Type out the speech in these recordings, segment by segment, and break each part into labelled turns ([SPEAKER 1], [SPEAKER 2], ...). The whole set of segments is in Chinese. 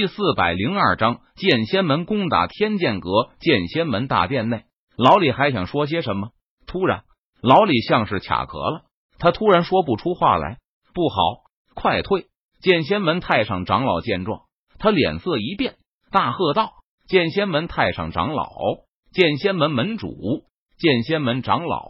[SPEAKER 1] 第四百零二章剑仙门攻打天剑阁。剑仙门大殿内，老李还想说些什么，突然，老李像是卡壳了，他突然说不出话来。不好，快退！剑仙门太上长老见状，他脸色一变，大喝道：“剑仙门太上长老，剑仙门门主，剑仙门长老，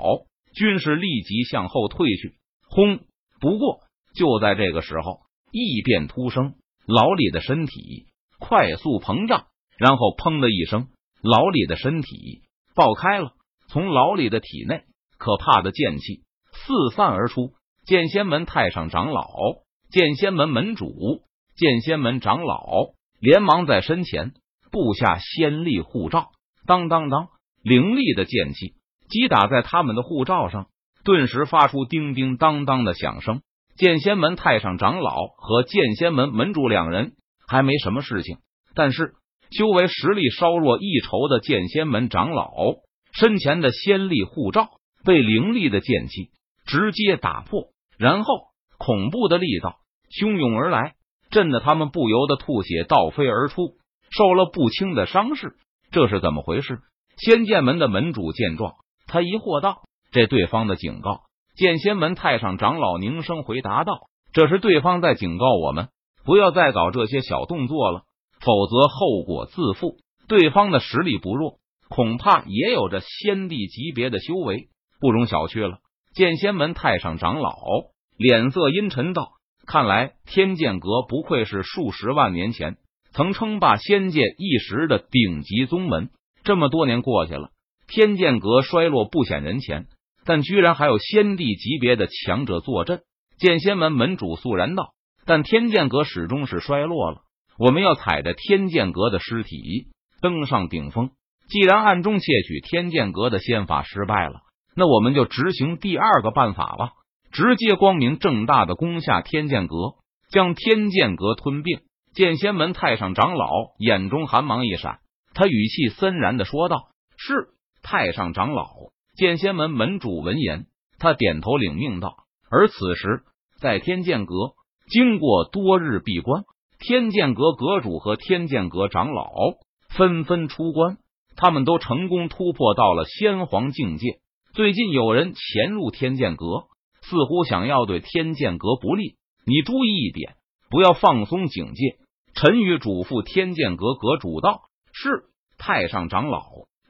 [SPEAKER 1] 均是立即向后退去。”轰！不过就在这个时候，异变突生，老李的身体快速膨胀，然后砰的一声，老李的身体爆开了，从老李的体内，可怕的剑气四散而出。剑仙门太上长老。剑仙门门主、剑仙门长老连忙在身前布下仙力护罩，当当当，凌厉的剑气击打在他们的护罩上，顿时发出叮叮当当的响声。剑仙门太上长老和剑仙门门主两人还没什么事情，但是修为实力稍弱一筹的剑仙门长老身前的仙力护罩被凌厉的剑气直接打破，然后。恐怖的力道汹涌而来，震得他们不由得吐血倒飞而出，受了不轻的伤势。这是怎么回事？仙剑门的门主见状，他疑惑道：“这对方的警告。”剑仙门太上长老凝声回答道：“这是对方在警告我们，不要再搞这些小动作了，否则后果自负。对方的实力不弱，恐怕也有着仙帝级别的修为，不容小觑了。”剑仙门太上长老。脸色阴沉道：“看来天剑阁不愧是数十万年前曾称霸仙界一时的顶级宗门。这么多年过去了，天剑阁衰落不显人前，但居然还有仙帝级别的强者坐镇。”剑仙门门主肃然道：“但天剑阁始终是衰落了。我们要踩着天剑阁的尸体登上顶峰。既然暗中窃取天剑阁的仙法失败了，那我们就执行第二个办法吧。”直接光明正大的攻下天剑阁，将天剑阁吞并。剑仙门太上长老眼中寒芒一闪，他语气森然的说道：“是太上长老。”剑仙门门主闻言，他点头领命道。而此时，在天剑阁，经过多日闭关，天剑阁阁主和天剑阁长老纷纷出关，他们都成功突破到了仙皇境界。最近有人潜入天剑阁。似乎想要对天剑阁不利，你注意一点，不要放松警戒。陈宇嘱咐天剑阁阁主道：“是太上长老。”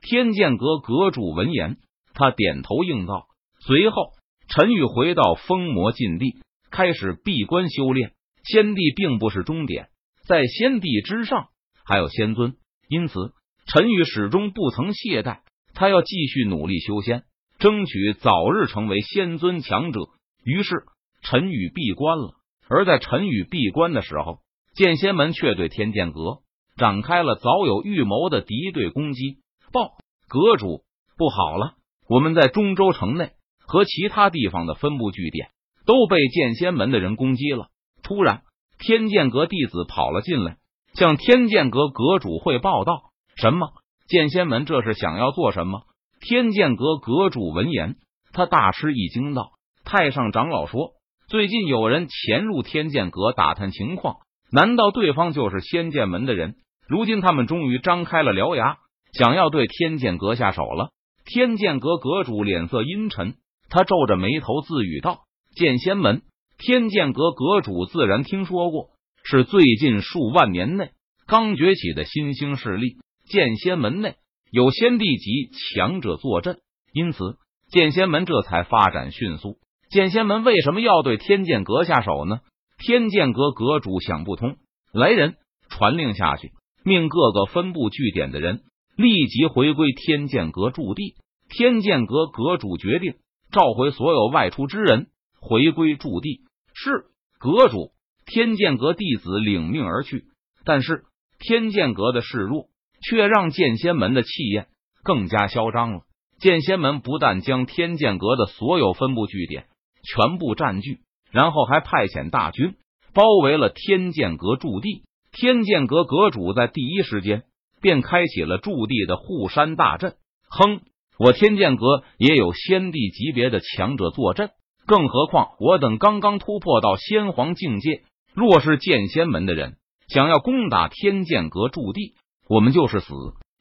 [SPEAKER 1] 天剑阁阁主闻言，他点头应道。随后，陈宇回到封魔禁地，开始闭关修炼。仙帝并不是终点，在仙帝之上还有仙尊，因此陈宇始终不曾懈怠，他要继续努力修仙。争取早日成为仙尊强者。于是陈宇闭关了。而在陈宇闭关的时候，剑仙门却对天剑阁展开了早有预谋的敌对攻击。报阁主，不好了！我们在中州城内和其他地方的分部据点都被剑仙门的人攻击了。突然，天剑阁弟子跑了进来，向天剑阁阁主汇报道：“什么？剑仙门这是想要做什么？”天剑阁阁主闻言，他大吃一惊，道：“太上长老说，最近有人潜入天剑阁打探情况，难道对方就是仙剑门的人？如今他们终于张开了獠牙，想要对天剑阁下手了。”天剑阁阁主脸色阴沉，他皱着眉头自语道：“剑仙门，天剑阁阁主自然听说过，是最近数万年内刚崛起的新兴势力。剑仙门内。”有仙帝级强者坐镇，因此剑仙门这才发展迅速。剑仙门为什么要对天剑阁下手呢？天剑阁阁主想不通，来人，传令下去，命各个分部据点的人立即回归天剑阁驻地。天剑阁阁主决定召回所有外出之人，回归驻地。是阁主，天剑阁弟子领命而去。但是天剑阁的示弱。却让剑仙门的气焰更加嚣张了。剑仙门不但将天剑阁的所有分部据点全部占据，然后还派遣大军包围了天剑阁驻地。天剑阁阁主在第一时间便开启了驻地的护山大阵。哼，我天剑阁也有仙帝级别的强者坐镇，更何况我等刚刚突破到仙皇境界。若是剑仙门的人想要攻打天剑阁驻地，我们就是死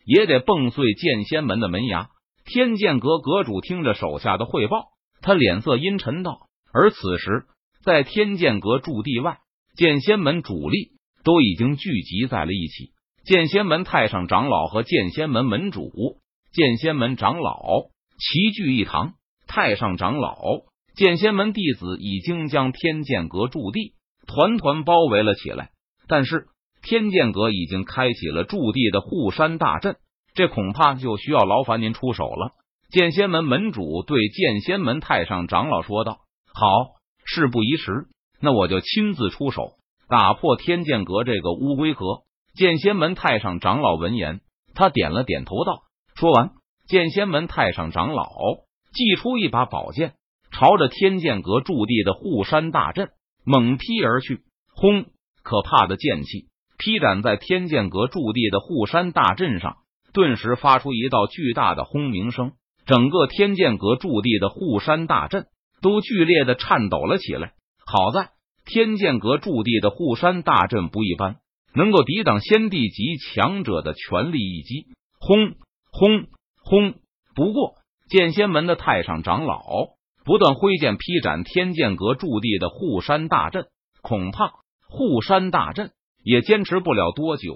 [SPEAKER 1] 也得蹦碎剑仙门的门牙。天剑阁阁主听着手下的汇报，他脸色阴沉道：“而此时，在天剑阁驻地外，剑仙门主力都已经聚集在了一起。剑仙门太上长老和剑仙门门主、剑仙门长老齐聚一堂。太上长老、剑仙门弟子已经将天剑阁驻地团团包围了起来。但是，天剑阁已经开启了驻地的护山大阵。”这恐怕就需要劳烦您出手了。剑仙门门主对剑仙门太上长老说道：“好，事不宜迟，那我就亲自出手，打破天剑阁这个乌龟壳。”剑仙门太上长老闻言，他点了点头道：“说完，剑仙门太上长老祭出一把宝剑，朝着天剑阁驻地的护山大阵猛劈而去。轰！可怕的剑气劈斩在天剑阁驻地的护山大阵上。”顿时发出一道巨大的轰鸣声，整个天剑阁驻地的护山大阵都剧烈的颤抖了起来。好在天剑阁驻地的护山大阵不一般，能够抵挡先帝级强者的全力一击。轰轰轰！不过剑仙门的太上长老不断挥剑劈斩天剑阁驻地的护山大阵，恐怕护山大阵也坚持不了多久，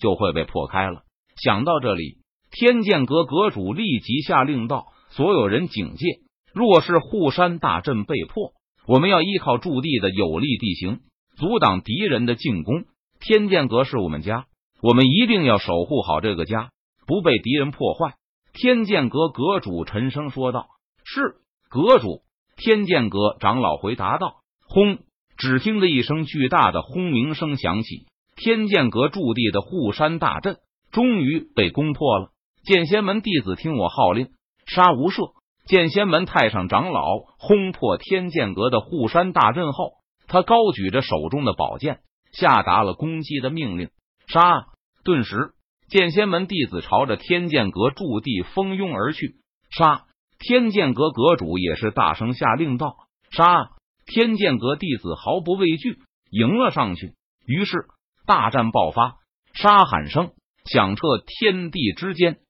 [SPEAKER 1] 就会被破开了。想到这里，天剑阁阁主立即下令道：“所有人警戒！若是护山大阵被破，我们要依靠驻地的有利地形，阻挡敌人的进攻。天剑阁是我们家，我们一定要守护好这个家，不被敌人破坏。”天剑阁阁主沉声说道：“是阁主。”天剑阁长老回答道：“轰！”只听得一声巨大的轰鸣声响起，天剑阁驻地的护山大阵。终于被攻破了！剑仙门弟子听我号令，杀无赦！剑仙门太上长老轰破天剑阁的护山大阵后，他高举着手中的宝剑，下达了攻击的命令：杀！顿时，剑仙门弟子朝着天剑阁驻地蜂拥而去。杀！天剑阁阁主也是大声下令道：杀！天剑阁弟子毫不畏惧，迎了上去。于是大战爆发，杀喊声。响彻天地之间。